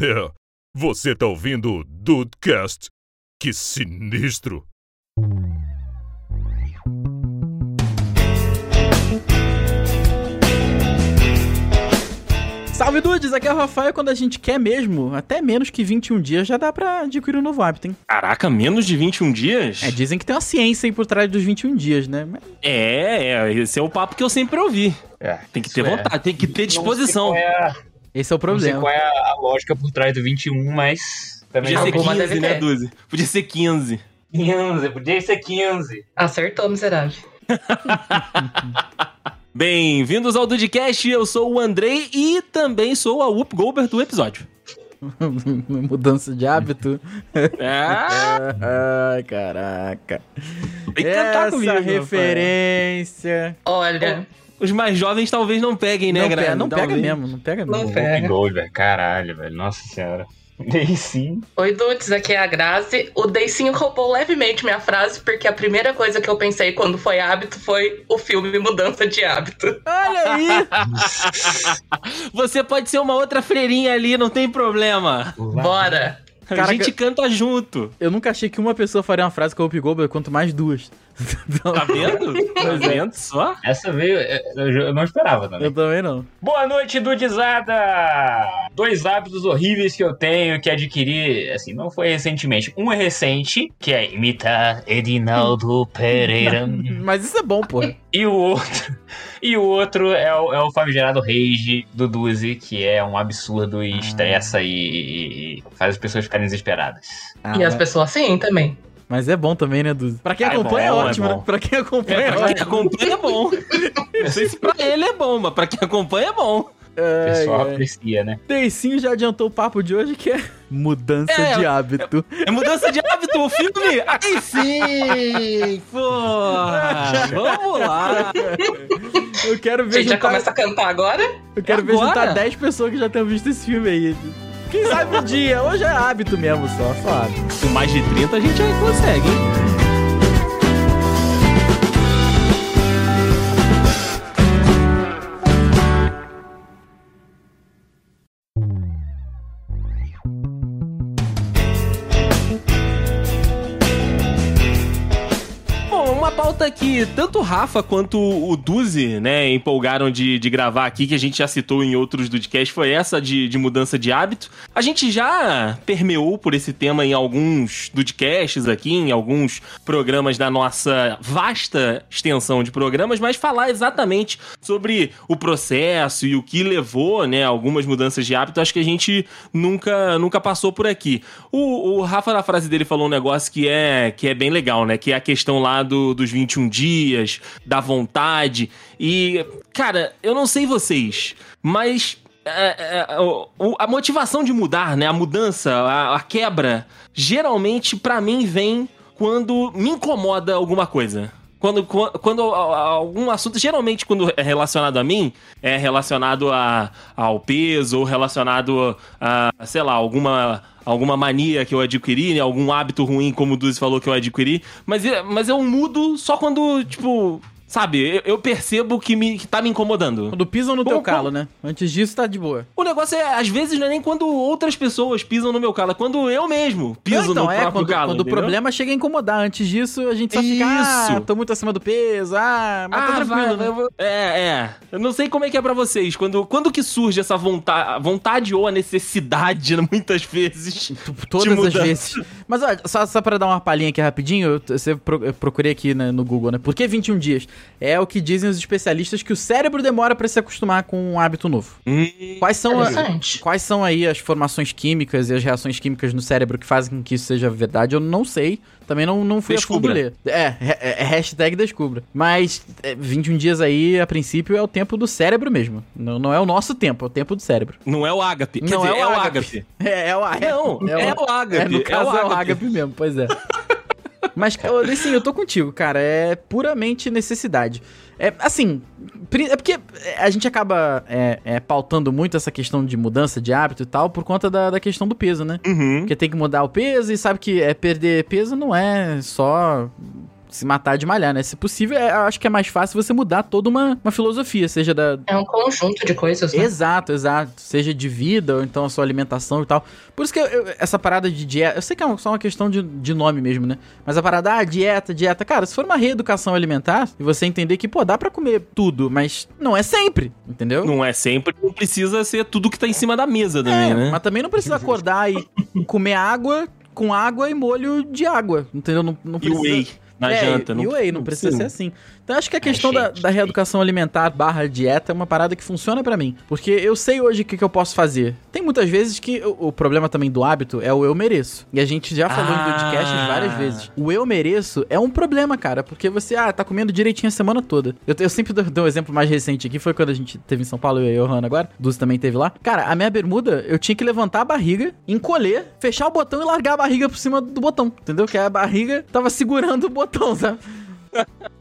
É, você tá ouvindo o Dudecast? Que sinistro! Salve dudes, aqui é o Rafael. Quando a gente quer mesmo, até menos que 21 dias já dá pra adquirir um novo hábito, hein? Caraca, menos de 21 dias? É, dizem que tem uma ciência aí por trás dos 21 dias, né? Mas- É, é, esse é o papo que eu sempre ouvi. É, Tem que ter é. vontade, tem que ter disposição. Não sei qual é, a- Esse é o não sei problema. qual é a lógica por trás do 21, mas também Podia ser não vou 15, né. Duzi? Podia ser 15. 15, podia ser 15. Acertou, miserável. Bem-vindos ao Dudcast, eu sou o Andrei e também sou a Whoop Goldberg do episódio. Mudança de hábito. Ah, Ai, caraca. tem que cantar Essa comigo. Referência. Olha, Os mais jovens talvez não peguem, né, não, galera? pega, não pega mesmo, não pega Não mesmo. pega. Whoopi Gold, velho. Caralho, velho. Nossa senhora. Sim. oi Dudes, aqui é a Grazi. O Deicinho roubou levemente minha frase, porque a primeira coisa que eu pensei quando foi hábito foi o filme Mudança de Hábito. Olha aí! Você pode ser uma outra freirinha ali, não tem problema. Bora! a Caraca. gente canta junto. Eu nunca achei que uma pessoa faria uma frase com o Whoopi Goldberg, quanto mais duas. Tá vendo? Tá vendo só? Essa veio. é, Eu eu não esperava também. eu também não. Boa noite, Dudizada! Dois hábitos horríveis que eu tenho que adquiri, assim, não foi recentemente. Um é recente, que é imitar Edinaldo Pereira. Mas isso é bom, pô. E o outro, e o outro é o, é o famigerado rage do Duzi, que é um absurdo e estressa e, e- e faz as pessoas ficarem desesperadas. Ah, e as pessoas sim também. Mas é bom também, né, Duzi? Pra quem Ah, é acompanha é, bom, é ótimo, bom. né? Pra quem acompanha é, É, pra quem ótimo. acompanha é bom. Não sei se pra ele é bom, mas pra quem acompanha é bom. O pessoal Ai, aprecia, né? Teicinho já adiantou o papo de hoje, que é mudança É, de hábito. É mudança de hábito o filme? Aí sim! Porra! Vamos lá! Eu quero A ver gente já juntar, começa a cantar agora? eu quero ver Agora? juntar 10 pessoas que já tenham visto esse filme aí. Quem sabe um dia? Hoje é hábito mesmo só, só hábito. Com mais de 30 a gente aí consegue, hein? Pauta que tanto o Rafa quanto o Duzi, né, empolgaram de, de gravar aqui, que a gente já citou em outros Dudcast, foi essa de, de mudança de hábito. A gente já permeou por esse tema em alguns Dudcasts aqui, em alguns programas da nossa vasta extensão de programas, mas falar exatamente sobre o processo e o que levou, né, algumas mudanças de hábito, acho que a gente nunca, nunca passou por aqui. O, o Rafa, na frase dele, falou um negócio que é, que é bem legal, né? Que é a questão lá do, dos 21 dias, da vontade. E, cara, eu não sei vocês, mas. é, é, o- o- a motivação de mudar, né? A mudança, a, a quebra, geralmente, pra mim, vem quando me incomoda alguma coisa. Quando, quando, quando a- a- algum assunto, geralmente quando é relacionado a mim, é relacionado a, ao peso ou relacionado a, sei lá, alguma, alguma mania que eu adquiri, né? algum hábito ruim, como o Duzi falou que eu adquiri. Mas, é- mas eu mudo só quando, tipo, sabe, eu, eu percebo que, me, que tá me incomodando. Quando pisam no teu Como- calo, né? Antes disso, tá de boa. O negócio é, às vezes, não é nem quando outras pessoas pisam no meu calo, é quando eu mesmo piso Não, então, no é, próprio quando, calo. quando o entendeu? problema chega a incomodar. Antes disso, a gente só fica, ah, Isso. tô muito acima do peso, ah, mas tá Ah, tranquilo, vai, né? vai, É, é. Eu não sei como é que é pra vocês. Quando, quando que surge essa vontade, vontade ou a necessidade, muitas vezes? Todas as vezes. Mas olha, só, só pra dar uma palhinha aqui rapidinho, eu, eu procurei aqui né, no Google, né? Por que 21 dias? É o que dizem os especialistas que o cérebro demora pra se acostumar com um hábito novo. Hum, Quais são, a- Interessante. quais são aí as formações químicas e as reações químicas no cérebro que fazem com que isso seja verdade? Eu não sei. Também não, não fui Descubra. a fundo ler. É, é, é hashtag descubra. Mas é, 21 dias aí, a princípio, é o tempo do cérebro mesmo. Não, não é o nosso tempo, é o tempo do cérebro. não é o ágape. Quer Não dizer, é o ágape. ágape. É, é o ágape. Não, é o ágape. É, no caso é o ágape. ágape mesmo, pois é. Mas, assim, eu tô contigo, cara. É puramente necessidade. É, assim, é porque a gente acaba é, é, pautando muito essa questão de mudança de hábito e tal por conta da, da questão do peso, né? Uhum. Porque tem que mudar o peso e sabe que é perder peso não é só se matar de malhar, né? Se possível, é- eu acho que é mais fácil você mudar toda uma, uma filosofia, seja da. É um conjunto de coisas, né? Exato, exato. Seja de vida, ou então a sua alimentação e tal. Por isso que eu- eu- essa parada de dieta. Eu sei que é só uma questão de, de nome mesmo, né? Mas a parada, ah, dieta, dieta. Cara, se for uma reeducação alimentar, e você entender que, pô, dá pra comer tudo, mas não é sempre, entendeu? Não é sempre, não precisa ser tudo que tá em cima da mesa também, É, né? Mas também não precisa acordar e comer água com água e molho de água, entendeu? Não, não E precisa... whey na é, janta. E whey, não precisa ser assim. Então acho que a questão da, da reeducação alimentar barra dieta é uma parada que funciona pra mim. Porque eu sei hoje o que, que eu posso fazer. Tem muitas vezes que o, o problema também do hábito é o eu mereço. E a gente já falou Ah. em podcast várias vezes. O eu mereço é um problema, cara. Porque você, ah, tá comendo direitinho a semana toda. Eu, eu sempre dou, dou um exemplo mais recente aqui. Foi quando a gente teve em São Paulo, eu e a Johanna agora. Dulce também teve lá. Cara, a minha bermuda, eu tinha que levantar a barriga, encolher, fechar o botão e largar a barriga por cima do botão. Entendeu? Que a barriga tava segurando o botão, sabe?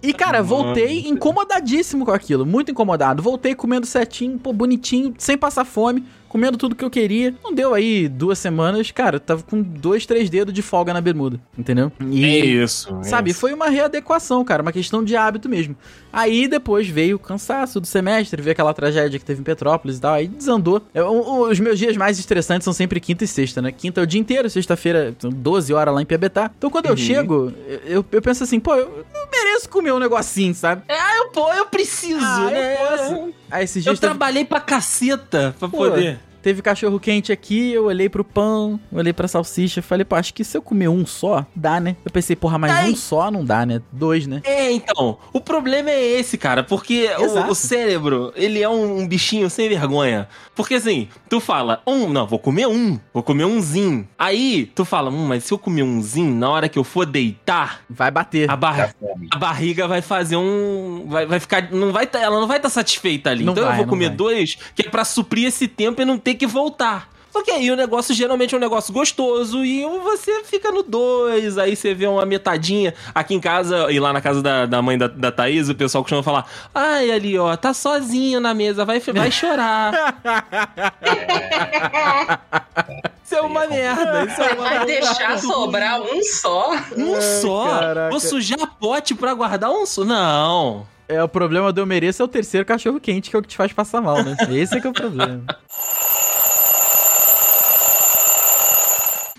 E, cara, voltei incomodadíssimo com aquilo. Muito incomodado. Voltei comendo certinho, pô, bonitinho, sem passar fome, comendo tudo que eu queria. Não deu aí duas semanas, cara, eu tava com dois, três dedos de folga na bermuda, entendeu? E, É isso. é Sabe, isso. foi uma readequação, cara, uma questão de hábito mesmo. Aí depois veio o cansaço do semestre, veio aquela tragédia que teve em Petrópolis e tal, aí desandou. Eu- o- os meus dias mais estressantes são sempre quinta e sexta, né? Quinta é o dia inteiro, sexta-feira, são 12 horas lá em Piabetá. Então quando eu chego, eu, eu penso assim, pô, eu, eu mereço comer um negocinho, sabe? Ah, eu, pô, eu preciso, Ah, né? eu posso. Aí esses Eu dias teve- trabalhei pra caceta pra Pô, poder. Teve cachorro quente aqui, eu olhei pro pão, olhei pra salsicha, falei, pô, acho que se eu comer um só, dá, né? Eu pensei, porra, mas Ai. um só não dá, né? Dois, né? É, então, o problema é esse, cara, porque o, o cérebro, ele é um, um bichinho sem vergonha. Porque assim, tu fala, um, não, vou comer um, vou comer umzinho. Aí, tu fala, hum, mas se eu comer umzinho, na hora que eu for deitar, Vai bater. a, bar- a barriga vai fazer um. Vai, vai ficar. Não vai tá- ela não vai estar satisfeita ali. Não então eu vai, vou não comer vai. dois, que é pra suprir esse tempo e não ter que voltar. Só que aí o negócio geralmente é um negócio gostoso e você fica no dois, aí você vê uma metadinha. Aqui em casa, e lá na casa da, da mãe da, da Thaís, o pessoal costuma falar: Ai, ali, ó, tá sozinho na mesa, vai, vai chorar. Isso é uma merda. Isso é uma vai deixar sobrar um só? Um Ai, só? caraca. Vou sujar pote pra guardar um só? Não. É, o problema do eu mereço é o terceiro cachorro quente, que é o que te faz passar mal, né? Esse é que é o problema.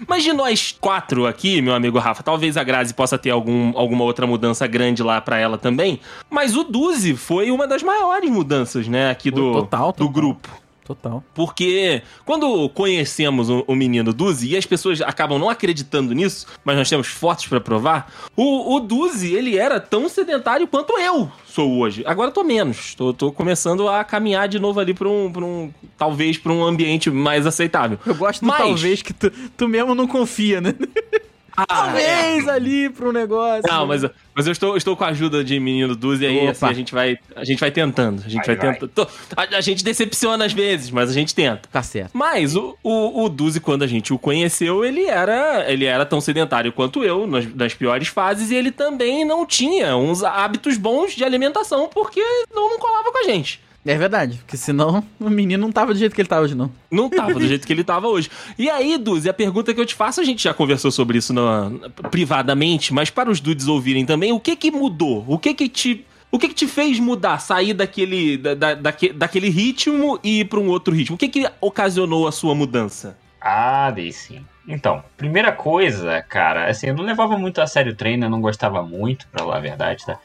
Mas de nós quatro aqui, meu amigo Rafa, talvez a Grazi possa ter algum, alguma outra mudança grande lá pra ela também. Mas o Duzi foi uma das maiores mudanças, né, aqui do, Total, do total. grupo. Total. Porque quando conhecemos o, o menino Duzi, e as pessoas acabam não acreditando nisso, mas nós temos fotos pra provar, o, o Duzi, ele era tão sedentário quanto eu sou hoje. Agora eu tô menos. Tô, tô começando a caminhar de novo ali pra um, pra um talvez pra um ambiente mais aceitável. Eu gosto do Mas- talvez que tu, tu mesmo não confia, né? Ah, talvez ali pra um negócio. Não, mas, mas eu estou, estou com a ajuda de menino Duzi aí, assim, a gente vai, a gente vai tentando. A gente vai, Vai, vai. tentando. Tô- A, a gente decepciona às vezes, mas a gente tenta. Tá certo. Mas o, o, o Duzi, quando a gente o conheceu, ele era, ele era tão sedentário quanto eu, nas, nas piores fases, e ele também não tinha uns hábitos bons de alimentação, porque não, não colava com a gente. É verdade, porque senão o menino não tava do jeito que ele tá hoje, não. Não tava do jeito que ele tava hoje. E aí, Duzi, a pergunta que eu te faço, a gente já conversou sobre isso na- privadamente, mas para os dudes ouvirem também, o que que mudou? O que que te... O que, que te fez mudar, sair daquele, da, da- daque- daquele ritmo e ir para um outro ritmo? O que, que ocasionou a sua mudança? Ah, dei sim. Então, primeira coisa, cara, assim, eu não levava muito a sério o treino, eu não gostava muito, pra falar a verdade, tá?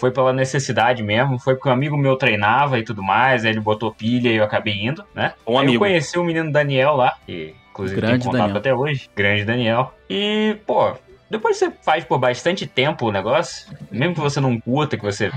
Foi pela necessidade mesmo, foi porque um amigo meu treinava e tudo mais, aí ele botou pilha e eu acabei indo, né? Um Aí amigo. Eu conheci o menino Daniel lá, que inclusive Grande tem contato Daniel. até hoje. Grande Daniel. E, pô, depois que você faz por bastante tempo o negócio, mesmo que você não curta, que você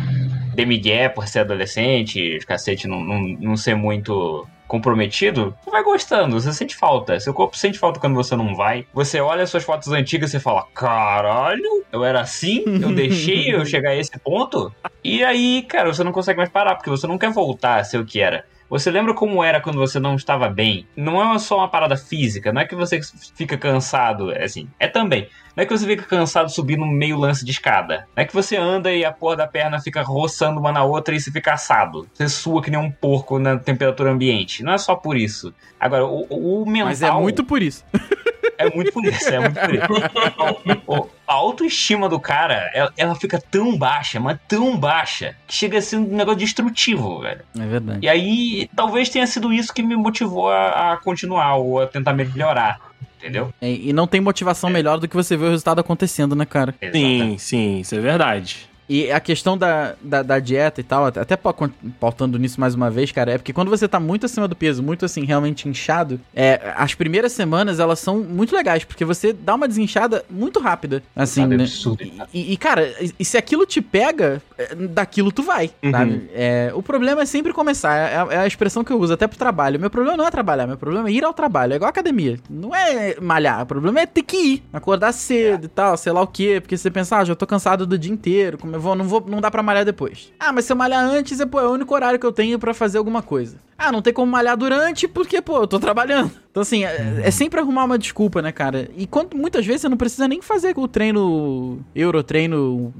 dê migué por ser adolescente, os cacete não, não, não ser muito comprometido, você vai gostando, você sente falta. Seu corpo sente falta quando você não vai. Você olha suas fotos antigas e fala: caralho, eu era assim, eu deixei eu chegar a esse ponto. E aí, cara, você não consegue mais parar, porque você não quer voltar a ser o que era. Você lembra como era quando você não estava bem? Não é só uma parada física, não é que você fica cansado, é assim, é também. Não é que você fica cansado subindo meio lance de escada. Não é que você anda e a porra da perna fica roçando uma na outra e você fica assado. Você sua que nem um porco na temperatura ambiente. Não é só por isso. Agora, o, o mental... Mas é muito por isso. É muito por isso, é muito por isso. A autoestima do cara, ela, ela fica tão baixa, mas tão baixa, que chega a ser um negócio destrutivo, velho. É verdade. E aí, talvez tenha sido isso que me motivou a, a continuar ou a tentar melhorar, entendeu? É, e não tem motivação melhor do que você ver o resultado acontecendo, né, cara? Sim, sim, isso é verdade. E a questão da, da, da dieta e tal, até pa- pautando nisso mais uma vez, cara, é porque quando você tá muito acima do peso, muito assim, realmente inchado, é, as primeiras semanas elas são muito legais, porque você dá uma desinchada muito rápida. Assim, Sabe, né? absurdo. E, e, cara, e, se aquilo te pega, é, daquilo tu vai, Uhum. sabe? É, o problema é sempre começar, é, a- é a expressão que eu uso até pro trabalho. Meu problema não é trabalhar, meu problema é ir ao trabalho, é igual academia. Não é malhar, o problema é ter que ir, acordar cedo e tal, sei lá o quê, porque você pensa, ah, já tô cansado do dia inteiro, como eu vou, não vou, não dá pra malhar depois. Ah, mas se eu malhar antes, é, pô, é o único horário que eu tenho pra fazer alguma coisa. Ah, não tem como malhar durante, porque, pô, eu tô trabalhando. Então, assim, é, é sempre arrumar uma desculpa, né, cara? E quando, muitas vezes você não precisa nem fazer o treino, Eurotreino,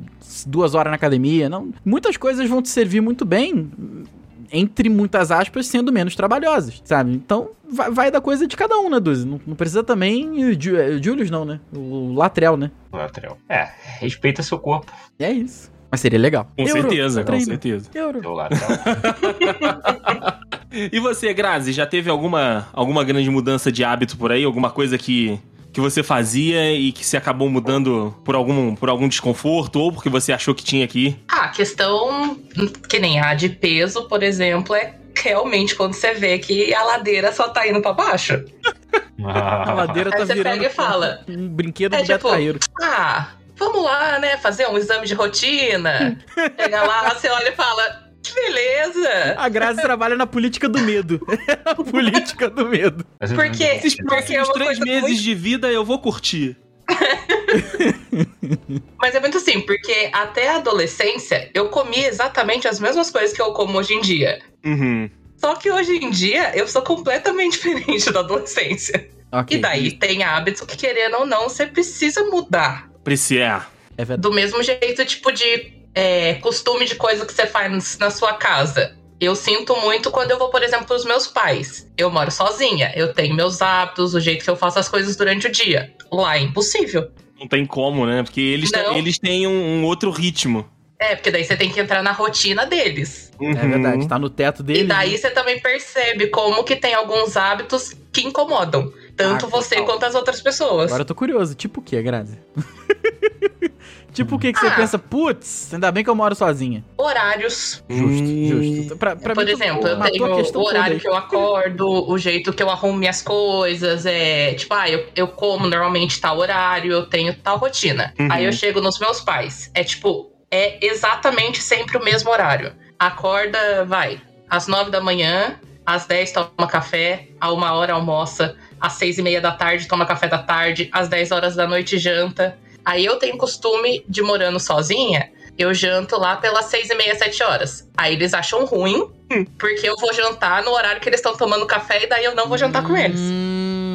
duas horas na academia, não. Muitas coisas vão te servir muito bem, entre muitas aspas, sendo menos trabalhosas, sabe? Então, vai, vai da coisa de cada um, né, Duzi? Não, não precisa também, o é, o Julius não, né? O Latrell, né? Lateral. É, respeita seu corpo, E é isso. Mas seria legal. Com Euro, certeza, com treino. certeza. Euro. seu lateral. E você, Grazi, já teve alguma, alguma grande mudança de hábito por aí? Alguma coisa que, que você fazia e que se acabou mudando por algum, por algum desconforto ou porque você achou que tinha ir? Ah, a questão que nem a de peso, por exemplo, é realmente quando você vê que a ladeira só tá indo pra baixo. A ladeira Aí tá você virando pega e fala, um brinquedo É, do Beto tipo. Ah, vamos lá, né? Fazer um exame de rotina. Chega lá, você olha e fala, que beleza! A Grazi trabalha na política do medo. a política do medo. Porque, Esses porque é próximos três meses muito de vida eu vou curtir. Mas é muito assim, porque até a adolescência eu comia exatamente as mesmas coisas que eu como hoje em dia. Uhum. Só que hoje em dia eu sou completamente diferente da adolescência. Ok. E daí tem hábitos que, querendo ou não, você precisa mudar. Precisa. É verdade. Do mesmo jeito, tipo, de é, costume de coisa que você faz na sua casa. Eu sinto muito quando eu vou, por exemplo, pros meus pais. Eu moro sozinha, eu tenho meus hábitos, o jeito que eu faço as coisas durante o dia. Lá é impossível. Não tem como, né? Porque eles, eles têm um, um outro ritmo. É, porque daí você tem que entrar na rotina deles. É Uhum. verdade. Tá no teto dele. E daí você também percebe como que tem alguns hábitos que incomodam. Tanto Ah, você total. quanto as outras pessoas. Agora eu tô curioso. Tipo o que, Grazi? tipo o que que você Ah. pensa? Putz, ainda bem que eu moro sozinha. Horários. Justo, Hum. justo. Pra, pra Por mim, tu exemplo, eu tenho o horário que eu acordo, o jeito que eu arrumo minhas coisas. É tipo, ah, eu, eu como normalmente tal horário, eu tenho tal rotina. Uhum. Aí eu chego nos meus pais. É tipo, é exatamente sempre o mesmo horário. Acorda, vai, às nove da manhã, às 10 toma café, a uma hora almoça, às seis e meia da tarde toma café da tarde, às 10 horas da noite janta. Aí eu tenho costume de morando sozinha, eu janto lá pelas seis e meia, sete horas. Aí eles acham ruim, porque eu vou jantar no horário que eles estão tomando café e daí eu não vou jantar com eles.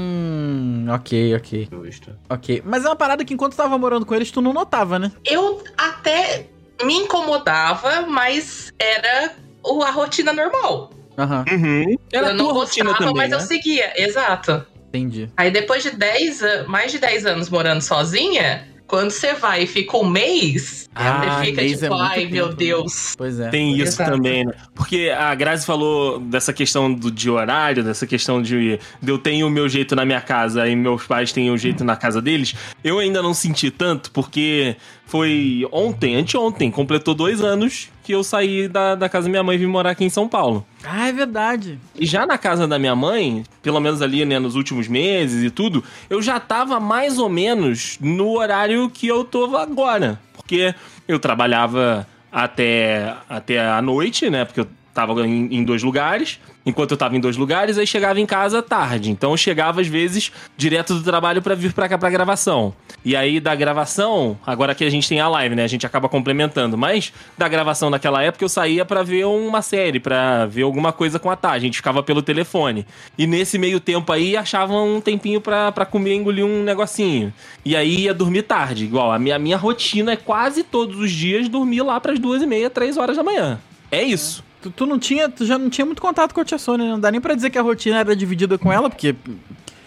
Hum, ok, ok, Justo. ok. Mas é uma parada que enquanto tu tava morando com eles, tu não notava, né? Eu até me incomodava, mas era o- a rotina normal. Aham, Uhum. Era eu a não tua rotina gostava, também, mas né? eu seguia, exato. entendi. Aí depois de 10 an- mais de 10 anos morando sozinha, quando você vai e fica um mês, Ah, você fica mês tipo, é muito ai tempo, meu né? Deus. Pois é. Tem isso Exato. também, né? Porque a Grazi falou dessa questão do, de horário, dessa questão de, de eu tenho o meu jeito na minha casa e meus pais têm o jeito na casa deles. Eu ainda não senti tanto, porque foi ontem, anteontem, completou dois anos que eu saí da, da casa da minha mãe e vim morar aqui em São Paulo. Ah, é verdade. E já na casa da minha mãe, pelo menos ali, né, nos últimos meses e tudo, eu já tava mais ou menos no horário que eu tô agora. Porque eu trabalhava até, até a noite, né? Porque eu tava em, em dois lugares. Enquanto eu tava em dois lugares, aí chegava em casa tarde. Então eu chegava, às vezes, direto do trabalho pra vir pra cá pra gravação. E aí, da gravação, agora que a gente tem a live, né? A gente acaba complementando. Mas da gravação naquela época, eu saía pra ver uma série, pra ver alguma coisa com a Tá. A gente ficava pelo telefone. E nesse meio tempo aí, achava um tempinho pra, pra comer engolir um negocinho. E aí ia dormir tarde. Igual, a minha, minha rotina é quase todos os dias dormir lá pras duas e meia, três horas da manhã. É isso. Tu, tu não tinha, tu já não tinha muito contato com a tia Sônia, né? não dá nem pra dizer que a rotina era dividida com ela, porque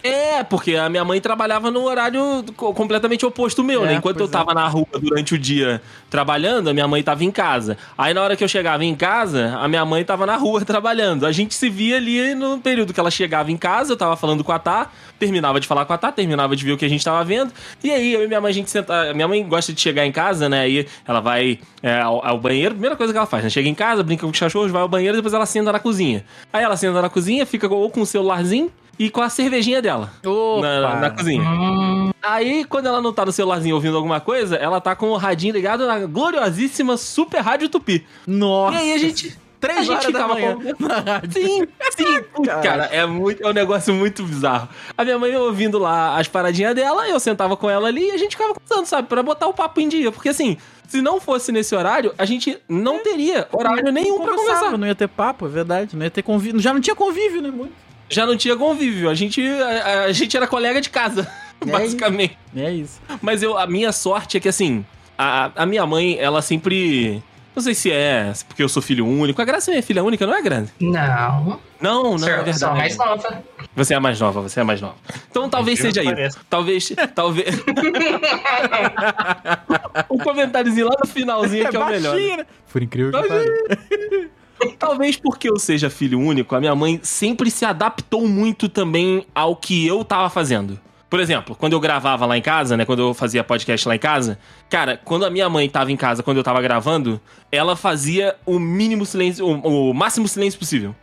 É, porque a minha mãe trabalhava no horário co- completamente oposto ao meu, É, né? Enquanto eu pois é. tava na rua durante o dia trabalhando, a minha mãe tava em casa. Aí na hora que eu chegava em casa, a minha mãe tava na rua trabalhando. A gente se via ali no período que ela chegava em casa, eu tava falando com a Tá, terminava de falar com a Tá, terminava de ver o que a gente tava vendo. E aí, eu e minha mãe, a gente senta. Minha mãe gosta de chegar em casa, né? Aí ela vai é, ao, ao banheiro, primeira coisa que ela faz, né? Chega em casa, brinca com os cachorros, vai ao banheiro, depois ela senta na cozinha. Aí ela senta na cozinha, fica ou com o celularzinho e com a cervejinha dela Opa. na, na cozinha. Hum, Aí, quando ela não tá no celularzinho ouvindo alguma coisa, ela tá com o radinho ligado na gloriosíssima Super Rádio Tupi. Nossa. E aí a gente. Três a gente horas da ficava manhã. com- na rádio. Sim, sim. Cara. cara, é, muito, é um negócio muito bizarro. A minha mãe ouvindo lá as paradinhas dela, eu sentava com ela ali e a gente ficava conversando, sabe? Pra botar o papo em dia. Porque assim, se não fosse nesse horário, a gente não teria horário nenhum pra conversar. Não ia ter papo, é verdade. Não ia ter convívio. Já não tinha convívio, né? Muito. Já não tinha convívio. A gente, a, a gente era colega de casa, É basicamente. É isso. Mas eu, a minha sorte é que, assim, a, a minha mãe, ela sempre. Não sei se é porque eu sou filho único. A Graça é minha filha única, não é grande? não. Não, não, é Sou- verdade. Sou a mais nova. Você é a mais nova, você é a mais nova. Então talvez Incrível seja isso. Talvez. Talvez. o comentáriozinho lá no finalzinho que é o melhor. né? Por incrível que pareça. Talvez porque eu seja filho único, a minha mãe sempre se adaptou muito também ao que eu tava fazendo. Por exemplo, quando eu gravava lá em casa, né? Quando eu fazia podcast lá em casa, cara, quando a minha mãe tava em casa, quando eu tava gravando, ela fazia o mínimo silêncio, o, o máximo silêncio possível.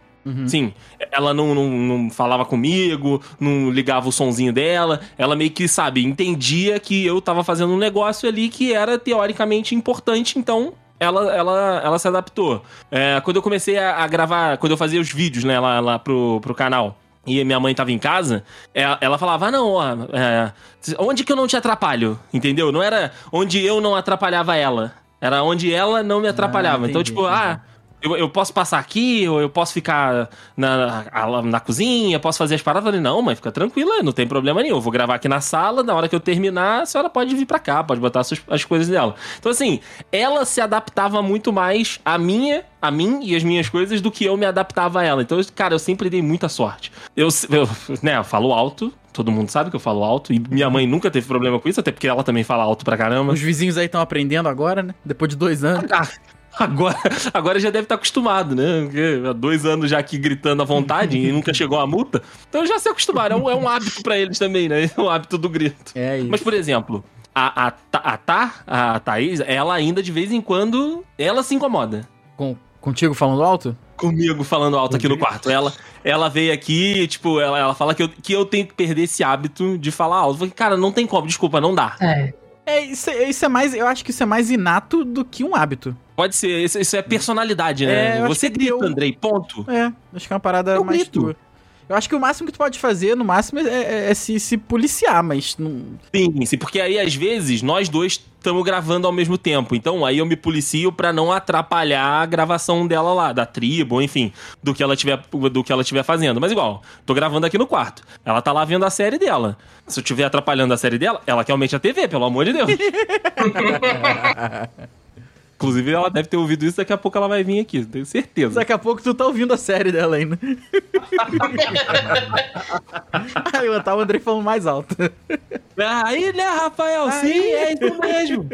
Sim, ela não, não, não falava comigo, não ligava o sonzinho dela, ela meio que, sabe, entendia que eu tava fazendo um negócio ali que era teoricamente importante, então ela, ela, ela se adaptou. É, quando eu comecei a, a gravar, quando eu fazia os vídeos, né, lá, lá pro, pro canal, e minha mãe tava em casa, é, ela falava, ah, não, ó, é, onde que eu não te atrapalho, entendeu? Não era onde eu não atrapalhava ela, era onde ela não me atrapalhava. então, entendi, tipo, ah... Eu, eu posso passar aqui, ou eu posso ficar na, na, na cozinha, posso fazer as paradas. Eu falei, não, mãe, fica tranquila, não tem problema nenhum. Eu vou gravar aqui na sala, na hora que eu terminar, a senhora pode vir pra cá, pode botar as, suas- as coisas dela. Então, assim, ela se adaptava muito mais a minha, a mim e as minhas coisas do que eu me adaptava a ela. Então, cara, eu sempre dei muita sorte. Eu, eu, né, eu falo alto, todo mundo sabe que eu falo alto, e minha mãe nunca teve problema com isso, até porque ela também fala alto pra caramba. Os vizinhos aí estão aprendendo agora, né? Depois de dois anos. Ah, Agora, agora já deve estar acostumado, né? Porque há dois anos já aqui gritando à vontade e nunca chegou a multa. Então já se acostumaram. É um, é um hábito pra eles também, né? É um hábito do grito. É isso. Mas, por exemplo, a, a, a, Tá, a Thaís, ela ainda de vez em quando, ela se incomoda. Com- contigo falando alto? Comigo falando alto aqui no quarto. Ela, ela veio aqui, tipo, ela, ela fala que eu, que eu tenho que perder esse hábito de falar alto. Eu falei, cara, não tem como, desculpa, não dá. É. É, isso, é- isso é mais. Eu acho que isso é mais inato do que um hábito. Pode ser, isso, isso é personalidade, né? É, Você que grita, eu- Andrei, ponto. É, acho que é uma parada Eu mais grito. tua. Eu acho que o máximo que tu pode fazer, no máximo, é, é- é se, se policiar, mas não. Sim, sim, porque aí às vezes nós dois estamos gravando ao mesmo tempo. Então aí eu me policio pra não atrapalhar a gravação dela lá, da tribo, enfim, do que ela tiver do que ela tiver fazendo. Mas igual, tô gravando aqui no quarto. Ela tá lá vendo a série dela. Se eu estiver atrapalhando a série dela, ela quer aumente a TV, pelo amor de Deus. Inclusive, ela deve ter ouvido isso, daqui a pouco ela vai vir aqui, tenho certeza. Daqui a pouco tu tá ouvindo a série dela ainda. Aí eu tava o Andrei falando mais alto. Aí, né, Rafael? Sim, Aí. é isso mesmo.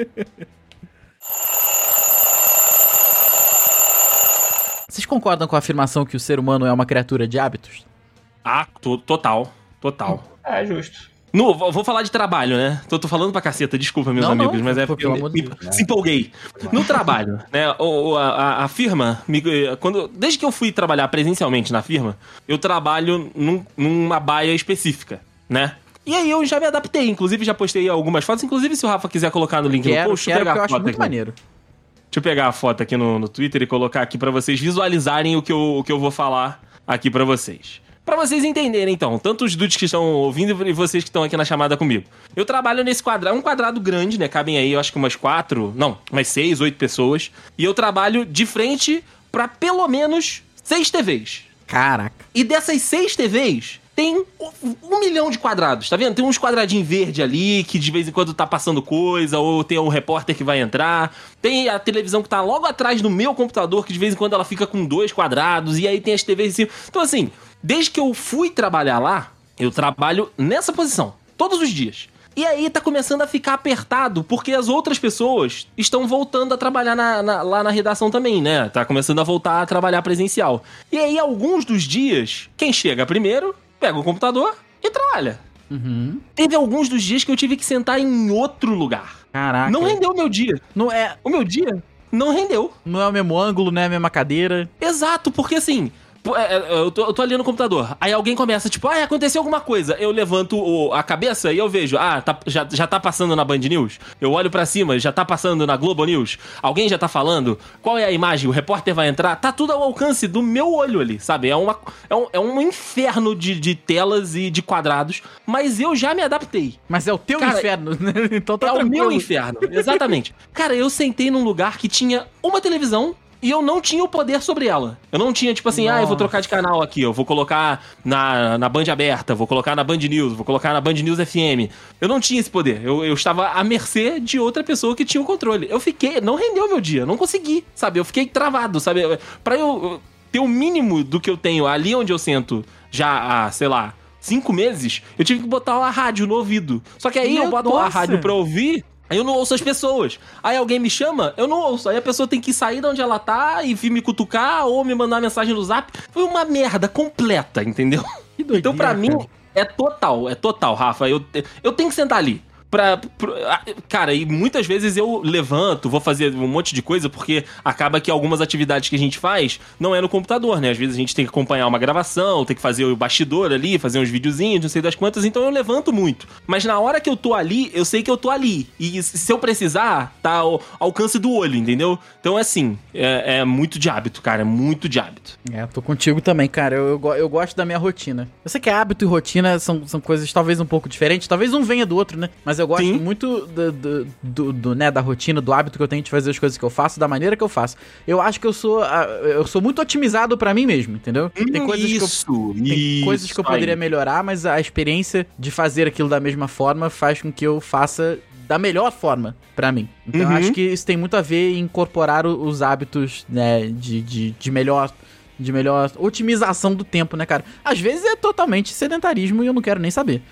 Vocês concordam com a afirmação que o ser humano é uma criatura de hábitos? Ah, to- total, total. É justo. No, vou falar de trabalho, né? Tô, tô falando pra caceta, desculpa, meus Não, amigos, não, mas é porque eu me- Deus. se empolguei. No trabalho, né? O, a, a- firma, quando, desde que eu fui trabalhar presencialmente na firma, eu trabalho num- numa baia específica, né? E aí eu já me adaptei, inclusive já postei algumas fotos, inclusive se o Rafa quiser colocar no link no Quero, post, deixa eu quero, pegar eu a acho foto muito aqui. maneiro. Deixa eu pegar a foto aqui no, no Twitter e colocar aqui pra vocês visualizarem o que eu, o que eu vou falar aqui pra vocês. Pra vocês entenderem, então, tanto os dudes que estão ouvindo e vocês que estão aqui na chamada comigo. Eu trabalho nesse quadrado, é um quadrado grande, né? Cabem aí, eu acho que umas quatro, não, umas seis, oito pessoas. E eu trabalho de frente pra pelo menos seis TVs. Caraca. E dessas seis TVs, tem um, um milhão de quadrados, tá vendo? Tem uns quadradinhos verde ali, que de vez em quando tá passando coisa, ou tem um repórter que vai entrar. Tem a televisão que tá logo atrás do meu computador, que de vez em quando ela fica com dois quadrados, e aí tem as TVs em cima. Então, assim, desde que eu fui trabalhar lá, Eu trabalho nessa posição, todos os dias. E aí tá começando a ficar apertado, porque as outras pessoas estão voltando a trabalhar na- na- lá na redação também, né? Tá começando a voltar a trabalhar presencial. E aí, alguns dos dias, quem chega primeiro, pega o computador e trabalha. Uhum. Teve alguns dos dias que eu tive que sentar em outro lugar. Caraca. Não rendeu o meu dia. Não é, O meu dia não rendeu. não é o mesmo ângulo, não é a mesma cadeira. Exato, porque assim. Pô, é, é, Eu tô, eu tô ali no computador. Aí alguém começa, tipo, ah, aconteceu alguma coisa. Eu levanto o- a cabeça e eu vejo, ah, tá- já, já tá passando na Band News. Eu olho pra cima, já tá passando na Globo News. Alguém já tá falando. Qual é a imagem? O repórter vai entrar. Tá tudo ao alcance do meu olho ali, sabe? É, uma, é, um, é um inferno de, de telas e de quadrados. Mas eu já me adaptei. Mas é o teu Cara, inferno, né? Então tá é o tranquilo. meu inferno, exatamente. Cara, eu sentei num lugar que tinha uma televisão e eu não tinha o poder sobre ela. Eu não tinha, tipo assim, ah, eu vou trocar de canal aqui, eu vou colocar na, na Band aberta, vou colocar na Band News, vou colocar na Band News FM. Eu não tinha esse poder. Eu, eu estava à mercê de outra pessoa que tinha o controle. Eu fiquei, não rendeu meu dia, não consegui, sabe? Eu fiquei travado, sabe? Pra eu ter o mínimo do que eu tenho ali onde eu sento já há, sei lá, cinco meses, eu tive que botar a rádio no ouvido. Só que aí Meu eu boto a nossa. rádio pra ouvir, aí eu não ouço as pessoas. Aí alguém me chama, eu não ouço. Aí a pessoa tem que sair de onde ela tá e vir me cutucar ou me mandar mensagem no zap. Foi uma merda completa, entendeu? Doideira, Então, pra mim, é total, é total, Rafa. Eu, eu tenho que sentar ali. Pra, ah, cara, e muitas vezes eu levanto, vou fazer um monte de coisa, porque acaba que algumas atividades que a gente faz não é no computador, né? Às vezes a gente tem que acompanhar uma gravação, tem que fazer o bastidor ali, fazer uns videozinhos, não sei das quantas, então eu levanto muito. Mas na hora que eu tô ali, eu sei que eu tô ali. E se eu precisar, tá ao alcance do olho, entendeu? Então, assim, é, é muito de hábito, cara, é muito de hábito. É, tô contigo também, cara. Eu, eu, eu gosto da minha rotina. Eu sei que hábito e rotina são, são coisas talvez um pouco diferentes. Talvez um venha do outro, né? Mas gosto Sim. muito do, do, do- do, né, da rotina, do hábito que eu tenho de fazer as coisas que eu faço, da maneira que eu faço. Eu acho que eu sou, eu sou muito otimizado pra mim mesmo, entendeu? Tem coisas que eu isso, Tem isso coisas que eu aí. poderia melhorar, mas a experiência de fazer aquilo da mesma forma faz com que eu faça da melhor forma pra mim. Então eu Uhum. acho que isso tem muito a ver em incorporar os hábitos, né, de, de, de melhor de melhor otimização do tempo, né, cara? Às vezes é totalmente sedentarismo e eu não quero nem saber.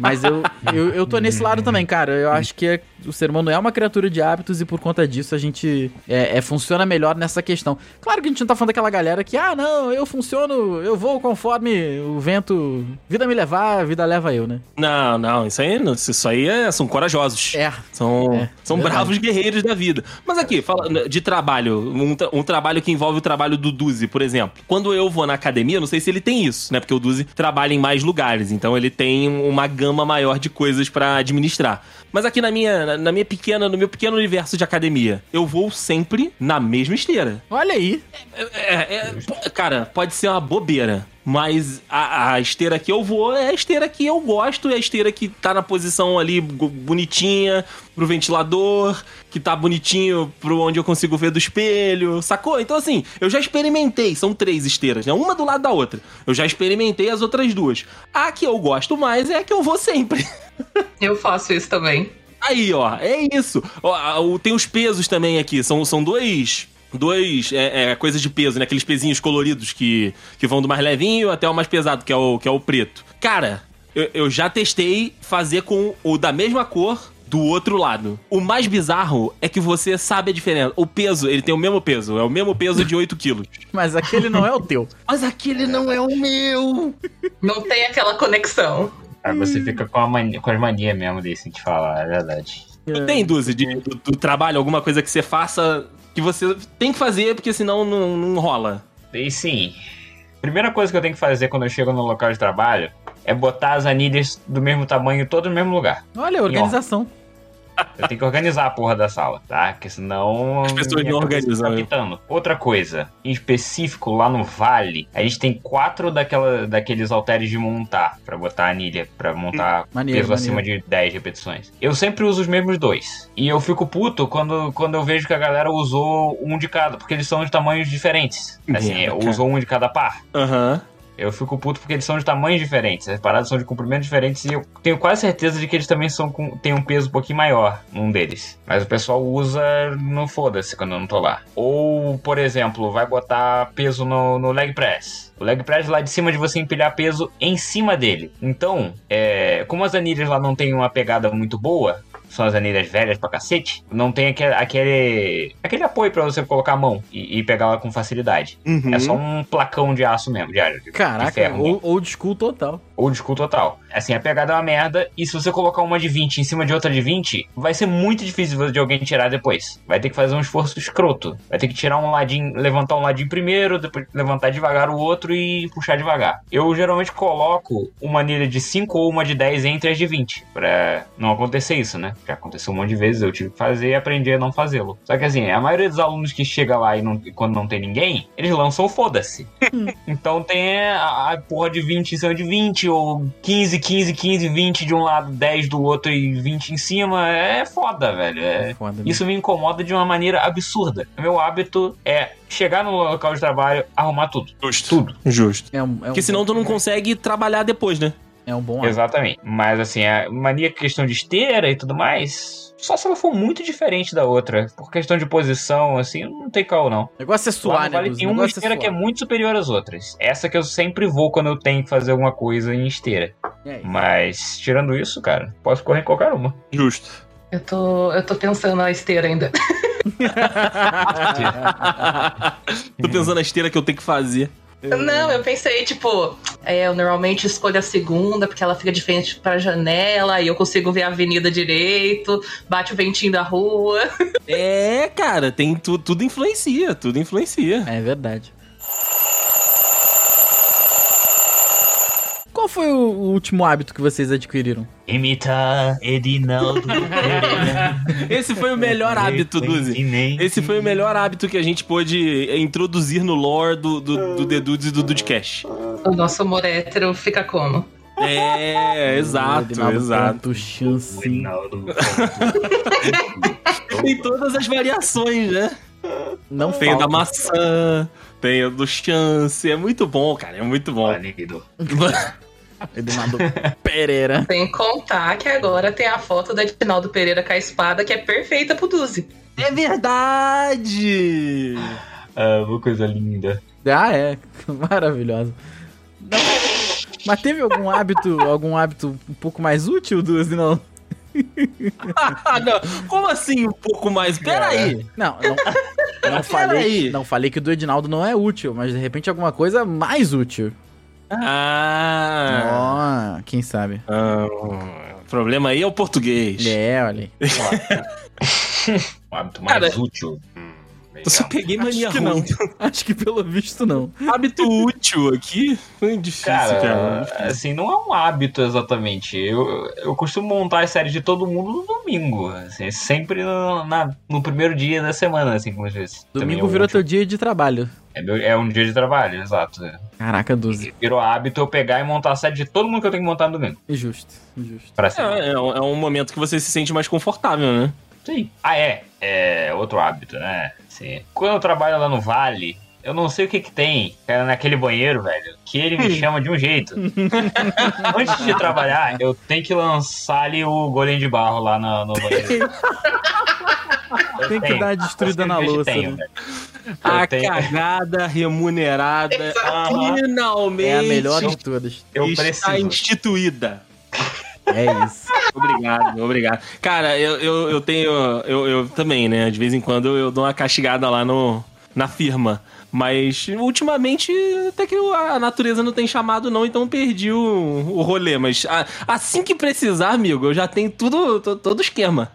Mas eu, eu, eu tô nesse lado também, cara. Eu acho que é- o ser humano é uma criatura de hábitos e por conta disso a gente é, é, funciona melhor nessa questão. Claro que a gente não tá falando daquela galera que, ah, não, eu funciono, eu vou conforme o vento, vida me levar, vida leva eu, né? Não, não, isso aí, não- isso aí é- são corajosos. É. São, É, são verdade. bravos guerreiros da vida. Mas aqui, fala de trabalho, um, tra- um trabalho que envolve o trabalho do Duzi, por exemplo. Quando eu vou na academia, não sei se ele tem isso, né? Porque o Duzi trabalha em mais lugares, então ele tem uma gama maior de coisas pra administrar. Mas aqui na minha, na- na minha pequena, no meu pequeno universo de academia, eu vou sempre na mesma esteira. Olha aí. É, é, pô, cara, pode ser uma bobeira. Mas a, a esteira que eu vou é a esteira que eu gosto, é a esteira que tá na posição ali bonitinha pro ventilador, que tá bonitinho pro onde eu consigo ver do espelho, sacou? Então assim, eu já experimentei, são três esteiras, né? Uma do lado da outra. Eu já experimentei as outras duas. A que eu gosto mais é a que eu vou sempre. Eu faço isso também. Aí, ó, é isso. Ó, tem os pesos também aqui. São, são dois. Dois é, é, coisas de peso, né? Aqueles pezinhos coloridos que, que vão do mais levinho até o mais pesado, que é o, que é o preto. Cara, eu, eu já testei fazer com o da mesma cor do outro lado. O mais bizarro é que você sabe a diferença. O peso, ele tem o mesmo peso. É o mesmo peso de 8 quilos. Mas aquele não é o teu. Mas aquele não é o meu. Não tem aquela conexão. Aí você fica com, a mania, com as manias mesmo desse de falar, é verdade. Não tem, Duzi, de, do, do trabalho, alguma coisa que você faça que você tem que fazer, porque senão não, não rola. E sim, primeira coisa que eu tenho que fazer quando eu chego no local de trabalho é botar as anilhas do mesmo tamanho, todas no mesmo lugar. Olha, organização. Eu tenho que organizar a porra da sala, tá? Porque senão. As pessoas não cabeça organizam, tá né? Outra coisa, em específico, lá no Vale, a gente tem quatro daquela, daqueles halteres de montar, pra botar a anilha, pra montar Maneiro, peso acima de 10 repetições. Eu sempre uso os mesmos dois. E eu fico puto quando, quando eu vejo que a galera usou um de cada, porque eles são de tamanhos diferentes. Assim, Merda, cara. usou um de cada par. Aham. Eu fico puto porque eles são de tamanhos diferentes. As paradas são de comprimentos diferentes e eu tenho quase certeza de que eles também são com, têm um peso um pouquinho maior, um deles. Mas o pessoal usa no foda-se quando eu não tô lá. Ou, por exemplo, vai botar peso no, no leg press. O leg press lá de cima de você empilhar peso em cima dele. Então, é, como as anilhas lá não tem uma pegada muito boa, são as anilhas velhas pra cacete, não tem aquele, aquele, aquele apoio pra você colocar a mão e, e pegar ela com facilidade. Uhum. É só um placão de aço mesmo, de, de, de Caraca, ferro. old, old school total. Old school total. Assim, a pegada é uma merda, e se você colocar uma de 20 em cima de outra de 20, vai ser muito difícil de alguém tirar depois. Vai ter que fazer um esforço escroto. Vai ter que tirar um ladinho, levantar um ladinho primeiro, depois levantar devagar o outro e puxar devagar. Eu geralmente coloco uma anilha de 5 ou uma de 10 entre as de 20, pra não acontecer isso, né? Já aconteceu um monte de vezes, eu tive que fazer e aprendi a não fazê-lo. Só que assim, a maioria dos alunos que chega lá e, não- e quando não tem ninguém, eles lançam foda-se. então tem a, a porra de 20 em cima de 20, ou 15, 15, 15, 20 de um lado, 10 do outro e 20 em cima. É foda, velho. É, Foda, né? isso me incomoda de uma maneira absurda. Meu hábito é chegar no local de trabalho, arrumar tudo. Justo. Tudo. Justo. É um, é um Porque senão tu não consegue trabalhar depois, né? É um bom hábito. Exatamente. Mas assim, a mania questão de esteira e tudo mais, só se ela for muito diferente da outra. Por questão de posição, assim, não tem qual não. O negócio é suar, né? Vale tem uma negócio esteira que é muito superior às outras. Essa que eu sempre vou quando eu tenho que fazer alguma coisa em esteira. É. Mas, tirando isso, cara, posso correr em qualquer uma. Justo. Eu tô, eu tô pensando na esteira ainda. Tô pensando na esteira que eu tenho que fazer. Não, eu pensei, tipo, é, eu normalmente escolho a segunda, porque ela fica de frente pra janela e eu consigo ver a avenida direito, bate o ventinho da rua. É, cara, tem tu, tudo influencia, tudo influencia. É verdade. Qual foi o último hábito que vocês adquiriram? Imitar Edinaldo Pereira. Esse foi o melhor hábito, Duzi. Esse foi o melhor hábito que a gente pôde introduzir no lore do, do, do The Dudes e do Dudecast. O nosso amor hétero fica como? É, exato, Edinaldo exato. Chance. Edinaldo. Tem todas as variações, né? Não Tem o da falta. maçã, tem o do chance. É muito bom, cara, é muito bom. Banido. Edinaldo Pereira. Sem contar que agora tem a foto da Edinaldo Pereira com a espada, que é perfeita pro Duzi. É verdade! Ah, uma coisa linda. Ah, é. Maravilhosa. Não, Mas teve algum hábito, algum hábito um pouco mais útil, Duzi, não? Ah, não. Como assim um pouco mais? Peraí. Não, não, não falei, não falei que o do Edinaldo não é útil, mas de repente alguma coisa mais útil. Ah, Ó, quem sabe? Ah, o problema aí é o português. É, olha aí. Um hábito mais Cara, útil. Eu só peguei mania Acho que ruim. Acho que pelo visto não. Hábito útil aqui foi difícil, cara. Cara, assim, não é um hábito exatamente. Eu, eu costumo montar as séries de todo mundo no domingo. Assim, sempre no, na- no primeiro dia da semana, assim, como às vezes. Domingo é um- virou teu dia de trabalho. É, meu- é um dia de trabalho, exato. Caraca, Duzi. Virou hábito eu pegar e montar a série de todo mundo que eu tenho que montar no domingo. Injusto, injusto. Pra cima. É, é um, é um momento que você se sente mais confortável, né? Sim. Ah, é. É outro hábito, né? Sim. Quando eu trabalho lá no Vale, eu não sei o que que tem cara, naquele banheiro, velho, que ele me chama de um jeito. Antes de trabalhar, eu tenho que lançar ali o golem de barro lá no, no banheiro. Eu Tem que tenho. dar a destruída na louça, tenho, né? velho. A tenho- cagada remunerada finalmente É a melhor de todas. Eu está preciso. instituída. É isso. Obrigado, obrigado. Cara, eu, eu, eu tenho. Eu, eu também, né? De vez em quando eu dou uma castigada lá no, na firma. Mas ultimamente até que a natureza não tem chamado, não, então perdi o, o rolê. Mas a- assim que precisar, amigo, eu já tenho tudo, to- todo o esquema.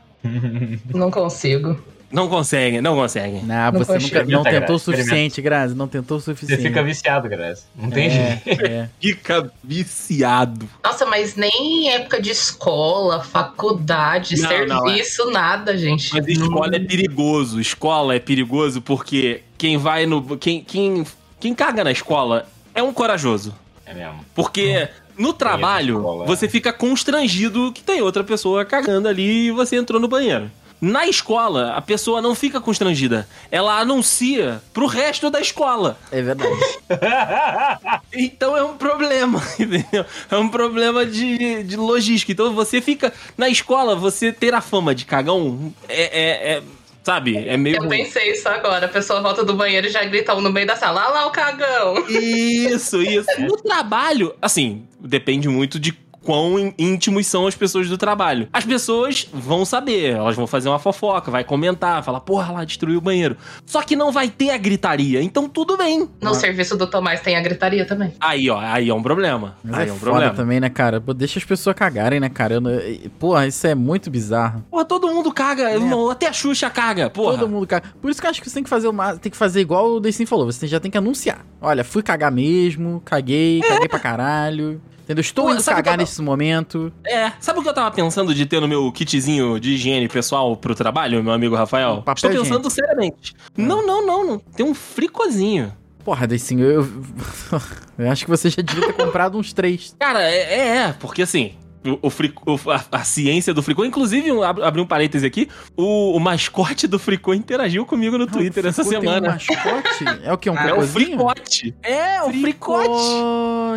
Não consigo. Não conseguem, não conseguem. Não, Não você nunca, não tentou o Grazi, suficiente, Grazi. Não tentou o Você suficiente. fica viciado, Graça. Não tem jeito. é, é. Fica viciado. Nossa, mas nem em época de escola, faculdade, Não, serviço, nada, gente. Mas escola é perigoso. Escola é perigoso porque quem vai no. Quem, quem, quem caga na escola é um corajoso. É mesmo. Porque no trabalho, escola, é. você fica constrangido que tem outra pessoa cagando ali e você entrou no banheiro. Na escola, a pessoa não fica constrangida. Ela anuncia pro resto da escola. É verdade. Então é um problema, entendeu? É um problema de, de logística. Então você fica. Na escola, você ter a fama de cagão é. é- é- sabe? É meio. Eu pensei isso agora. A pessoa volta do banheiro e já grita um no meio da sala. Lá lá o cagão. Isso, isso. No trabalho, assim, depende muito de quão ín- íntimos são as pessoas do trabalho. As pessoas vão saber, elas vão fazer uma fofoca, vai comentar, falar, porra, lá destruiu o banheiro. Só que não vai ter a gritaria, então tudo bem. No serviço do Tomás tem a gritaria também. Aí, ó, aí é um problema. Mas aí é, é um foda problema. também, né, cara? Pô, deixa as pessoas cagarem, né, cara? Eu não- Porra, isso é muito bizarro. Porra, todo mundo caga, irmão, até a Xuxa caga, porra. Todo mundo caga. Por isso que eu acho que você tem que fazer uma. Tem que fazer igual o Deicin falou. Você já tem que anunciar. Olha, fui cagar mesmo, caguei, caguei pra caralho. Entendeu? Estou Pô, indo cagar nesse momento. É, sabe o que eu tava pensando de ter no meu kitzinho de higiene pessoal pro trabalho, meu amigo Rafael? Um Estou higiênico. pensando seriamente. Não, não, não, não. Tem um fricozinho. Porra, Deicin, eu. eu acho que você já devia ter comprado uns três. Cara, é, é, é, porque assim. O, o a, a ciência do Fricô, inclusive, um, ab- abri um parêntese aqui, o, o mascote do Fricô interagiu comigo no Twitter essa Ficou- tem semana. Um mascote? É o que? Um É o? Fricote. É, o Fricote.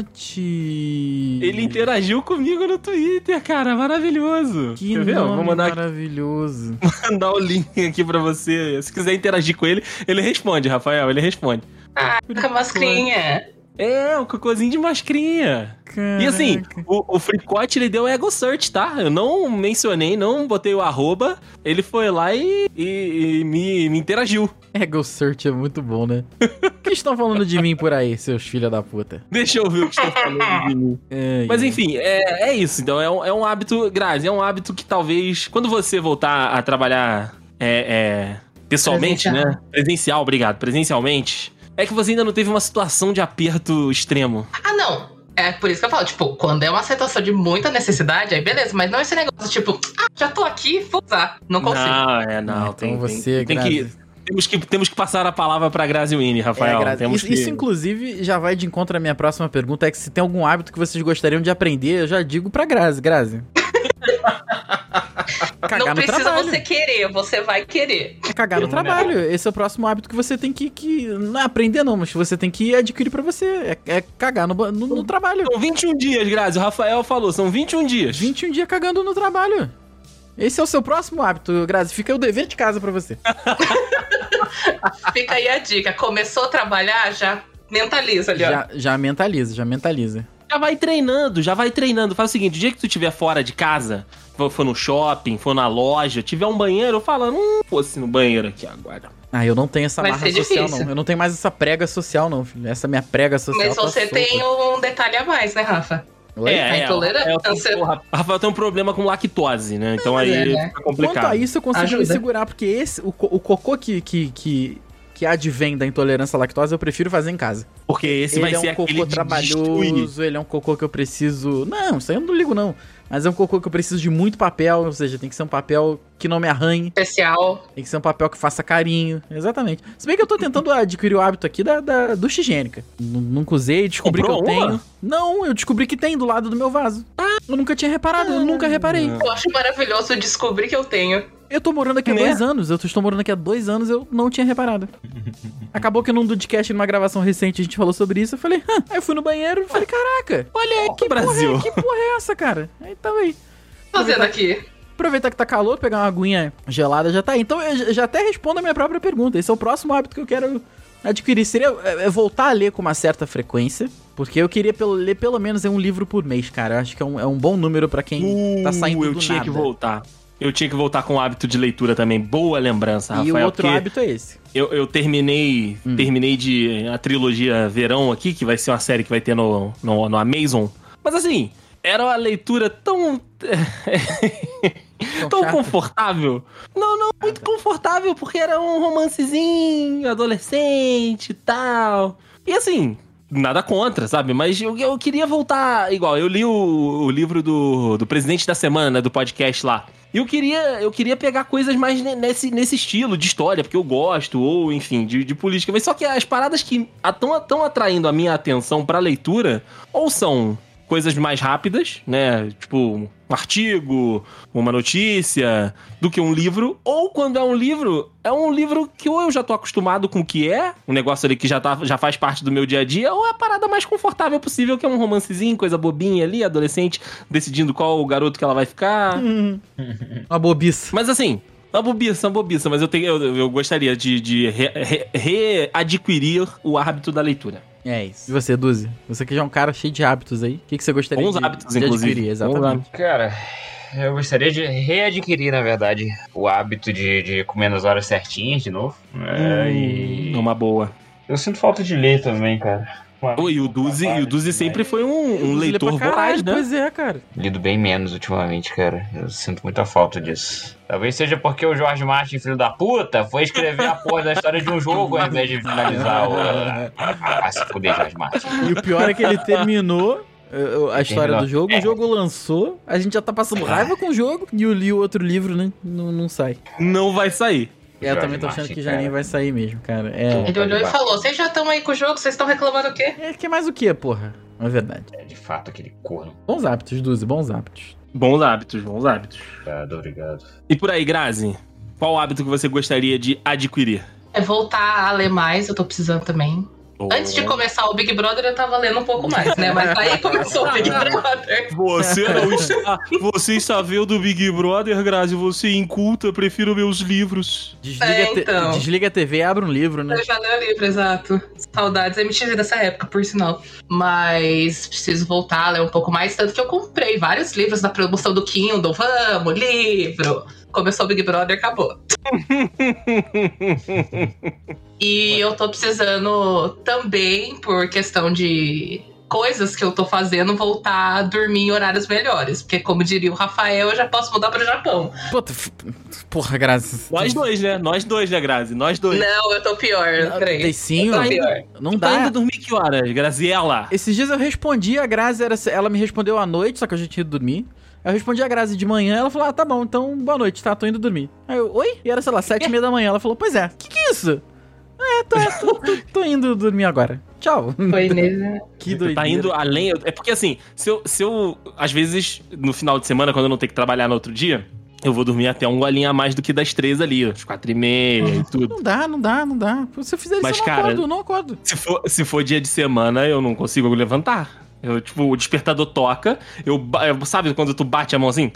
Fricote. Ele interagiu comigo no Twitter, cara, maravilhoso. Que Quer nome Vou mandar, maravilhoso. mandar o link aqui pra você. Se quiser interagir com ele, ele responde, Rafael, ele responde. Ah, com a mascrinha. É, o cocôzinho de mascrinha. E assim, o, o Fricote ele deu ego search, tá? Eu não mencionei, não botei o arroba. Ele foi lá e, e- e me, me interagiu. Ego Search é muito bom, né? O que estão falando de mim por aí, seus filha da puta? Deixa eu ver o que estão falando de mim. Ai, Mas ai. enfim, é, é isso. Então é um, é um hábito, Grazi, é um hábito que talvez, quando você voltar a trabalhar é, é, pessoalmente, Presencial. né? Presencial, obrigado. Presencialmente, é que você ainda não teve uma situação de aperto extremo. Ah, não. É por isso que eu falo, tipo, quando é uma situação de muita necessidade, aí beleza, mas não esse negócio, tipo, ah, já tô aqui, vou usar. Não consigo. Não, é, não. Então tem, você, tem, tem que, Grazi. temos que Temos que passar a palavra pra Grazi Winnie, Rafael. É, Grazi, temos isso, que... isso, inclusive, já vai de encontro à minha próxima pergunta: é que se tem algum hábito que vocês gostariam de aprender, eu já digo pra Grazi. Grazi. cagar não no precisa trabalho. você querer, você vai querer. É cagar no trabalho. Esse é o próximo hábito que você tem que, que. Não é aprender, não, mas que você tem que adquirir pra você. É, é cagar no, no, no trabalho. São 21 dias, Grazi. O Rafael falou, são 21 dias. 21 dias cagando no trabalho. Esse é o seu próximo hábito, Grazi. Fica o dever de casa pra você. Fica aí a dica. Começou a trabalhar, já mentaliza ali, ó. Já, já mentaliza, já mentaliza. Já vai treinando, já vai treinando. Faz o seguinte, o dia que tu estiver fora de casa, for, no shopping, for na loja, tiver um banheiro, fala, hum, fosse no banheiro aqui agora. Ah, eu não tenho essa Vai marra ser social, difícil. não. Eu não tenho mais essa prega social, não, filho. Essa minha prega social. Mas tá você solta. tem um detalhe a mais, né, Rafa? Oi? a intolerância. é, eu tenho- porra, Rafael tem um problema com lactose, né? Então aí é, né? fica complicado. Quanto a isso, eu consigo me Ajuda. segurar, porque esse, o, o cocô que, que, que, que advém da intolerância à lactose, eu prefiro fazer em casa. Porque esse ele vai é ser um aquele cocô de destruir. trabalhoso, ele é um cocô que eu preciso. Não, isso aí eu não ligo, não. Mas é um cocô que eu preciso de muito papel, ou seja, tem que ser um papel que não me arranhe, Especial. tem que ser um papel que faça carinho. Exatamente. Se bem que eu tô tentando adquirir o hábito aqui da, da ducha higiênica. N- Nunca usei, descobri Comprou que eu uma? tenho. Não, eu descobri que tem do lado do meu vaso. Ah, eu nunca tinha reparado, eu nunca reparei. Eu acho maravilhoso descobrir que eu tenho. Eu tô morando aqui há Né? dois anos. Eu estou morando aqui há dois anos, eu não tinha reparado. Acabou que num podcast, numa gravação recente, a gente falou sobre isso. Eu falei, Hã. aí eu fui no banheiro e falei, caraca, olha aí, que Brasil. porra, é, que porra é essa, cara? Aí tava aí. Fazendo aqui. Aproveitar que tá calor, pegar uma aguinha gelada já tá aí. Então eu já- até respondo a minha própria pergunta. Esse é o próximo hábito que eu quero adquirir. Seria é, é, voltar a ler com uma certa frequência. Porque eu queria pelo- ler pelo menos um livro por mês, cara. Eu acho que é um, é um bom número pra quem tá saindo Uh, eu do tinha nada. que voltar. Eu tinha que voltar com o hábito de leitura também. Boa lembrança, E Rafael. o outro hábito é esse. eu, eu terminei Hum. terminei de a trilogia Verão aqui, que vai ser uma série que vai ter no, no, no Amazon. Mas assim, era uma leitura tão. Tão tão chato. confortável. Não, não, muito confortável, porque era um romancezinho, adolescente e tal. E assim, nada contra, sabe? Mas eu, eu queria voltar. Igual, eu li o, o livro do, do presidente da semana, né, do podcast lá. Eu queria, eu queria pegar coisas mais ne- nesse, nesse estilo de história, porque eu gosto, ou enfim, de, de política. Mas só que as paradas que estão atraindo a minha atenção pra leitura, ou são coisas mais rápidas, né? Tipo, um artigo, uma notícia, do que um livro. Ou quando é um livro, é um livro que ou eu já tô acostumado com o que é, um negócio ali que já, tá, já faz parte do meu dia a dia, ou é a parada mais confortável possível, que é um romancezinho, coisa bobinha ali, adolescente, decidindo qual o garoto que ela vai ficar. Uma bobiça. Mas assim, uma bobiça, uma bobiça, mas eu, tenho, eu, eu gostaria de, de re- re- readquirir o hábito da leitura. É isso. E você, Duzi? Você que já é um cara cheio de hábitos aí. O que, que você gostaria Bons de, hábitos, de inclusive. adquirir? Exatamente. Cara, eu gostaria de readquirir, na verdade, o hábito de, de comer nas horas certinhas de novo. É, e É uma boa. eu sinto falta de ler também, cara. Pô, e o Duzi, e o Duzi sempre foi um, um lê leitor pra caralho, voraz, né? Pois é, cara. Lido bem menos ultimamente, cara. Eu sinto muita falta disso. Talvez seja porque o George Martin, filho da puta, foi escrever a porra da história de um jogo ao invés de finalizar o. Ah, se fuder, George Martin. E o pior é que ele terminou uh, a história Terminou. do jogo, É. o jogo lançou, a gente já tá passando raiva com o jogo e o li o outro livro, né? Não, não sai. Não vai sair. É, eu também tô achando Martin, que já nem vai sair mesmo, cara. É, Ele olhou e falou: Vocês já estão aí com o jogo, vocês estão reclamando o quê? é que mais o que, porra? É verdade. É de fato aquele corno. Bons hábitos, Duzi, bons hábitos. Bons hábitos, bons hábitos. Obrigado, obrigado. E por aí, Grazi, qual hábito que você gostaria de adquirir? É voltar a ler mais, eu tô precisando também. Antes de começar o Big Brother, eu tava lendo um pouco mais, né? Mas aí começou o Big Brother. Você não está. Você está vendo o Big Brother, Grazi? Você inculta, prefiro meus livros. Desliga, É, a te- então. desliga a TV e abre um livro, né? Eu já li o livro, exato. Saudades MTV dessa época, por sinal. Mas preciso voltar a ler um pouco mais. Tanto que eu comprei vários livros da promoção do Kindle. Vamos, livro! Começou o Big Brother, acabou. E eu tô precisando também, por questão de coisas que eu tô fazendo, voltar a dormir em horários melhores. Porque, como diria o Rafael, eu já posso mudar pro Japão. Puta, porra, Grazi. Nós dois, né? Nós dois, né, Grazi? Nós dois. Não, eu tô pior. Peraí. Deicinho? Eu tô pior. Não Tá dá. indo dormir que horas, Graziela? Esses dias eu respondi a Grazi, era, ela me respondeu à noite, só que eu já tinha ido dormir. Eu respondi a Grazi de manhã, ela falou, ah, tá bom, então boa noite, tá, tô indo dormir. Aí eu, oi? E era, sei lá, sete e meia da manhã. Ela falou, pois é, que que é isso? É, tô, tô, tô, tô indo dormir agora. Tchau. Foi nele. Que doideira. Tá indo além. É porque assim, se eu, se eu. Às vezes, no final de semana, quando eu não tenho que trabalhar no outro dia, eu vou dormir até um golinho a mais do que das três ali, às quatro e meia e tudo. Não dá, não dá, não dá. Se eu fizer isso, Mas, eu não cara- acordo, não acordo. Se for, se for dia de semana, eu não consigo levantar. Eu, tipo, o despertador toca, eu, eu- sabe quando tu bate a mão assim?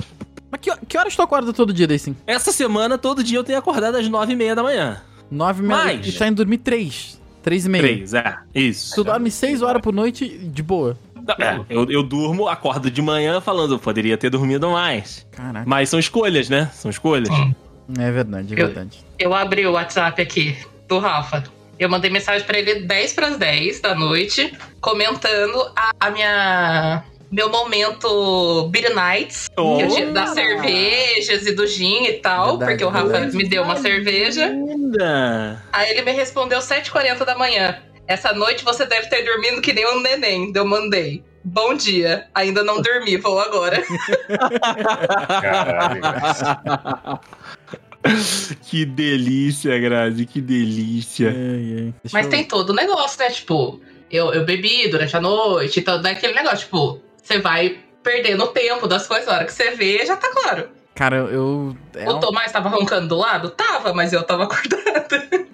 Mas que, que horas tu acorda todo dia, Deicinho? Essa semana, todo dia eu tenho acordado às nove e meia da manhã. Nove e meia. Mais. E tá indo dormir três. Três e meia. Três, é. Isso. Tu dorme seis horas por noite de boa. É, eu, eu durmo, acordo de manhã falando, eu poderia ter dormido mais. Caraca. Mas são escolhas, né? São escolhas. É verdade, é Eu- verdade. Eu abri o WhatsApp aqui do Rafa. Eu mandei mensagem pra ele 10 pras 10 da noite, comentando a, a minha. Meu momento Beer Nights, Oh. que eu tinha- das cervejas e do gin e tal, Verdade, porque o Rafa verdade. me deu uma cerveja. Linda. Aí ele me respondeu 7h40 da manhã. Essa noite você deve ter dormido que nem um neném. Eu mandei. Bom dia. Ainda não dormi, vou agora. Caralho, cara. que delícia, Grazi, que delícia. Ai. Deixa Mas eu- tem todo o negócio, né? Tipo, eu, eu bebi durante a noite, então daquele negócio, tipo, você vai perdendo o tempo das coisas, a hora que você vê, já tá claro. Cara, eu. é o um- Tomás tava roncando do lado? Tava, mas eu tava acordada.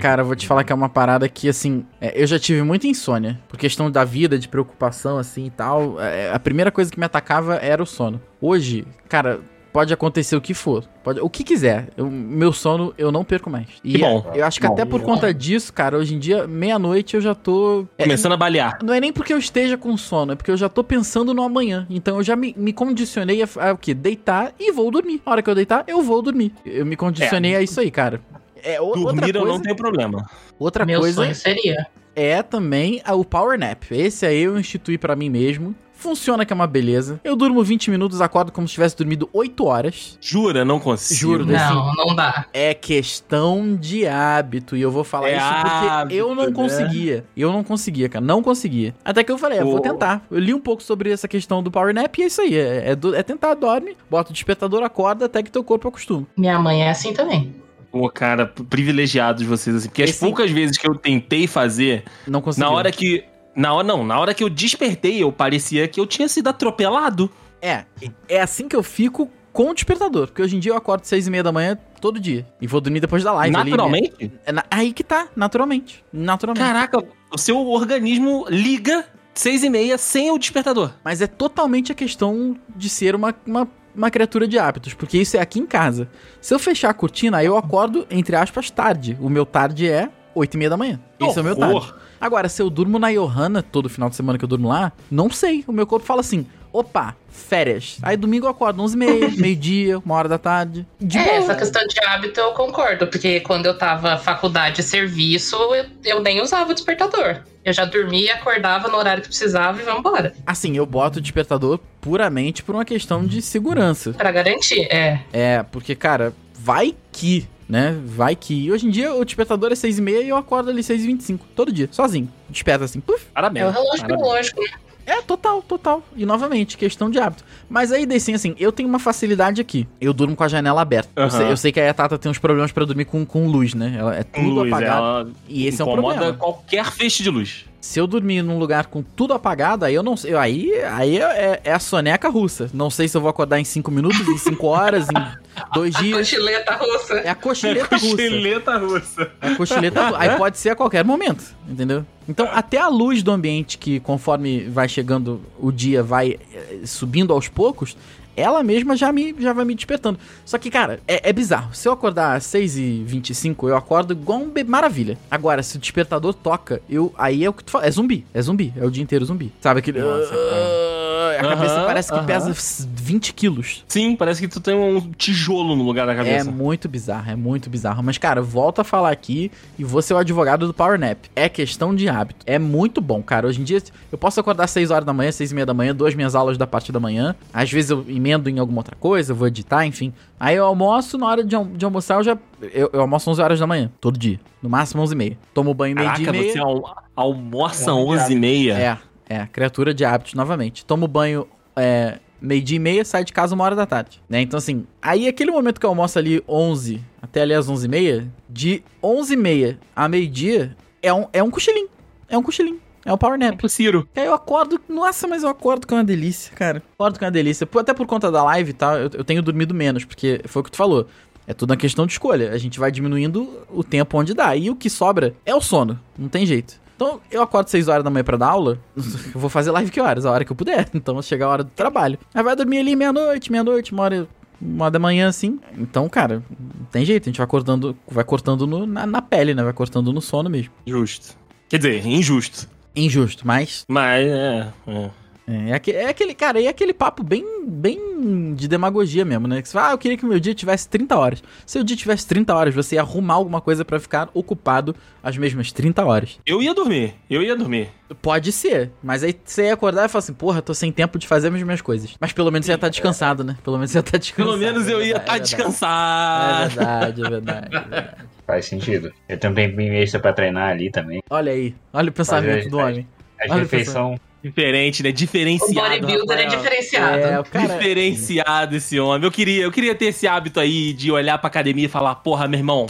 Cara, eu vou te falar que é uma parada que, assim, é, eu já tive muita insônia. Por questão da vida, de preocupação, assim e tal. é, a primeira coisa que me atacava era o sono. Hoje, cara, pode acontecer o que for. Pode, o que quiser. Eu- meu sono eu não perco mais. E Que bom. Eu acho que Bom. até por conta disso, cara, hoje em dia, meia-noite eu já tô. é, Começando a balear. não é nem porque eu esteja com sono, é porque eu já tô pensando no amanhã. Então eu já me, me condicionei a, a o quê? Deitar e vou dormir. A hora que eu deitar, eu vou dormir. Eu me condicionei a isso aí, cara. É, o- outra Dormir eu coisa, não tenho problema. outra Meu coisa sonho seria. é também o Power Nap. Esse aí eu instituí pra mim mesmo. Funciona que é uma beleza. Eu durmo 20 minutos, acordo como se tivesse dormido 8 horas. Jura, não consigo. Juro, Não, não dá. É questão de hábito. E eu vou falar É isso porque hábito, eu não né? conseguia. Eu não conseguia, cara. Não conseguia. Até que eu falei, é, vou tentar. Eu li um pouco sobre essa questão do Power Nap e é isso aí. É, é do- é tentar, dorme, bota o despertador, acorda até que teu corpo acostuma. Minha mãe é assim também. Pô, cara, privilegiados vocês, assim. Porque as Esse- poucas vezes que eu tentei fazer, Não na hora que. Na hora, não, na hora que eu despertei, eu parecia que eu tinha sido atropelado. É, é assim que eu fico com o despertador. Porque hoje em dia eu acordo seis e meia da manhã todo dia. E vou dormir depois da live. ali, né? Naturalmente? É na- aí que tá, naturalmente. Naturalmente. Caraca, o seu organismo liga seis e meia sem o despertador. Mas é totalmente a questão de ser uma, uma, uma criatura de hábitos, porque isso é aqui em casa. Se eu fechar a cortina, aí eu acordo, entre aspas, tarde. O meu tarde é 8 e meia da manhã. Esse é o meu tarde. Agora, se eu durmo na Johanna todo final de semana que eu durmo lá, não sei. O meu corpo fala assim: opa, férias. Aí domingo eu acordo 11 e meia, meio-dia, uma hora da tarde. De é, boa. essa questão de hábito eu concordo, porque quando eu tava faculdade e serviço, eu, eu nem usava o despertador. Eu já dormia, acordava no horário que precisava e vambora. Assim, eu boto o despertador puramente por uma questão de segurança. Pra garantir, é. É, porque, cara, vai que, né? Vai que. E hoje em dia o despertador é 6 e meia e eu acordo ali 6 e 25 todo dia, sozinho. Desperta assim, puf. Parabéns. É o relógio biológico. É, total, total. E novamente, questão de hábito. Mas aí, assim, assim, eu tenho uma facilidade aqui. Eu durmo com a janela aberta. Eu, Aham. sei, eu sei que aí a Tata tem uns problemas pra dormir com, com luz, né? Ela é tudo luz, apagado. ela E esse é um incomoda problema. qualquer feixe de luz. Se eu dormir num lugar com tudo apagado, aí eu não sei. Aí, aí é, é a soneca russa. Não sei se eu vou acordar em 5 minutos, em 5 horas, em 2 dias. Cochileta russa. É a cochileta russa. Cochileta russa. É cochileta russa. Aí pode ser a qualquer momento, entendeu? Então, até a luz do ambiente, que conforme vai chegando o dia, vai eh, subindo aos poucos, ela mesma já, me, já vai me despertando. Só que, cara, é, é bizarro. Se eu acordar às 6h25, eu acordo igual um bebê. Maravilha. Agora, se o despertador toca, eu. Aí é o que tu fala. É zumbi. É zumbi. É o dia inteiro zumbi. Sabe aquele. Nossa, cara. a cabeça Aham, parece que aham. pesa 20 quilos. Sim, parece que tu tem um tijolo no lugar da É cabeça. muito bizarro, é muito bizarro. Mas, cara, volto a falar aqui e vou ser o advogado do Power Nap. É questão de hábito. É muito bom, cara. Hoje em dia, eu posso acordar às 6 horas da manhã, 6 e meia da manhã, duas minhas aulas da parte da manhã. Às vezes eu emendo em alguma outra coisa, vou editar, enfim. Aí eu almoço, na hora de, al- de almoçar, eu já. Eu, eu almoço 11 horas da manhã, todo dia. No máximo 11 e meia. Tomo banho meio-dia e Caraca, meia. você al- almoça É um 11 e meia. É, é, criatura de hábitos novamente. Tomo banho é, meio-dia e meia, sai de casa uma hora da tarde. Né? Então, assim, aí aquele momento que eu almoço ali 11 até ali às 11 e meia, de 11 e meia a meio-dia, é um, é um cochilinho. É um cochilinho. É um power nap. Pro Ciro. Aí eu acordo, nossa, mas eu acordo com uma delícia, cara. Acordo com uma delícia. Até por conta da live e tal, eu, eu tenho dormido menos, porque foi o que tu falou. É tudo uma questão de escolha. A gente vai diminuindo o tempo onde dá. E o que sobra é o sono. Não tem jeito. Então, eu acordo 6 horas da manhã pra dar aula. Eu vou fazer live que horas? A hora que eu puder. Então, chega a hora do trabalho. Aí vai dormir ali meia-noite, meia-noite, uma hora, uma hora da manhã, assim. Então, cara, não tem jeito. A gente vai cortando, vai cortando no- na, na pele, né? Vai cortando no sono mesmo. Justo. Quer dizer, injusto. Injusto, mas Mas é. é. É, é é aquele, cara, é aquele papo bem, bem de demagogia mesmo, né? Que você fala, ah, eu queria que o meu dia tivesse 30 horas. Se o dia tivesse 30 horas, você ia arrumar alguma coisa pra ficar ocupado as mesmas 30 horas. Eu ia dormir. Eu ia dormir. Pode ser, mas aí você ia acordar e falar assim, porra, tô sem tempo de fazer as mesmas coisas. Mas pelo menos você ia estar descansado, né? Pelo menos você ia estar descansado. Pelo menos eu É ia estar é verdade. descansado. É verdade, é verdade, é verdade. Faz sentido. Eu tenho um tempinho extra pra treinar ali também. Olha aí, olha o pensamento do homem. A Olha, refeição. Diferente, né? O Diferenciado. bodybuilder é diferenciado. É, o cara... Diferenciado esse homem. Eu queria, eu queria ter esse hábito aí de olhar pra academia e falar, porra, meu irmão,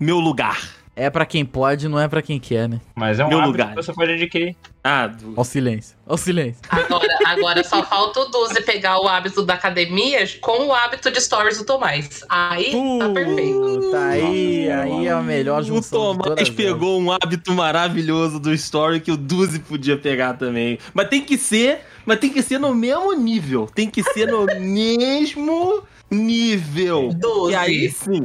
meu lugar. É pra quem pode, não é pra quem quer, né? Mas é um Meu hábito lugar. que você pode adquirir. Ah, do- Ó o silêncio, ó o silêncio. Agora, agora só falta o Duzi pegar o hábito da academia com o hábito de stories do Tomás. Aí tá perfeito. Tá aí, aí é a melhor o junção de Tomás pegou um hábito maravilhoso do story que o Duzi podia pegar também. Mas tem que ser, mas tem que ser no mesmo nível. Tem que ser no mesmo nível. Duzi. E aí sim.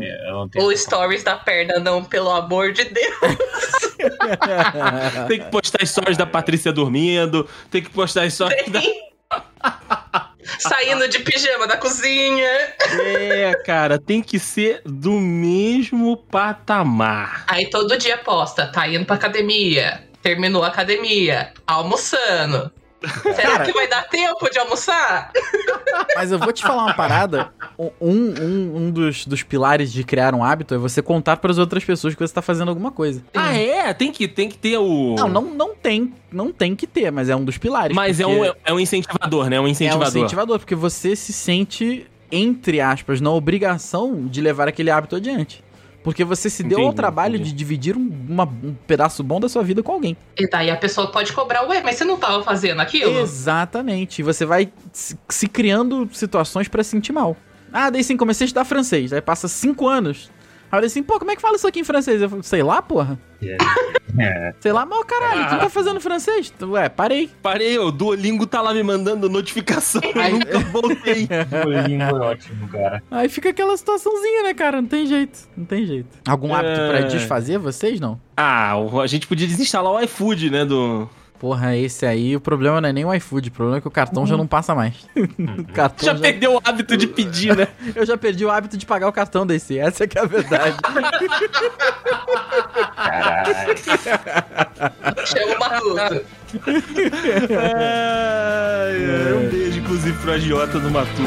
Tenho O stories da perna, não, pelo amor de Deus. Tem que postar stories da Patrícia dormindo. Tem que postar stories da. Saindo de pijama da cozinha. É, cara, tem que ser do mesmo patamar. Aí todo dia posta, tá indo pra academia. Terminou a academia, almoçando. Será Cara. que vai dar tempo de almoçar? Mas eu vou te falar uma parada. Um, um, um dos, dos pilares de criar um hábito é você contar para as outras pessoas que você tá fazendo alguma coisa. Ah, é? Tem que, tem que ter o. Não, não, não tem, não tem que ter, mas é um dos pilares. Mas é um, é um incentivador, né? É um é um incentivador. incentivador, porque você se sente, entre aspas, na obrigação de levar aquele hábito adiante. Porque você se deu ao Entendi, trabalho entendi. de dividir um, uma- um pedaço bom da sua vida com alguém. E daí a pessoa pode cobrar, ué, mas você não tava fazendo aquilo? Exatamente. E você vai se, se criando situações pra se sentir mal. Ah, daí sim, comecei a estudar francês. Aí passa cinco anos. Aí eu falei assim, pô, como é que fala isso aqui em francês? Eu falei, sei lá, porra. É. Sei lá, mas caralho, tu tá fazendo francês? Ué, parei. Parei, o Duolingo tá lá me mandando notificação. Aí- Eu nunca voltei. Duolingo é ótimo, cara. Aí fica aquela situaçãozinha, né, cara? Não tem jeito. Não tem jeito. Algum hábito pra É. desfazer vocês, não? Ah, a gente podia desinstalar o iFood, né? Do. Porra, esse aí, o problema não é nem o iFood, o problema é que o cartão já não passa mais. o cartão Já já- perdeu o hábito de pedir, né? Eu já perdi o hábito de pagar o cartão desse, essa é que é a verdade. Caralho. Chama o Matuto. Ai, ai, um beijo, inclusive, pro agiota do Matu.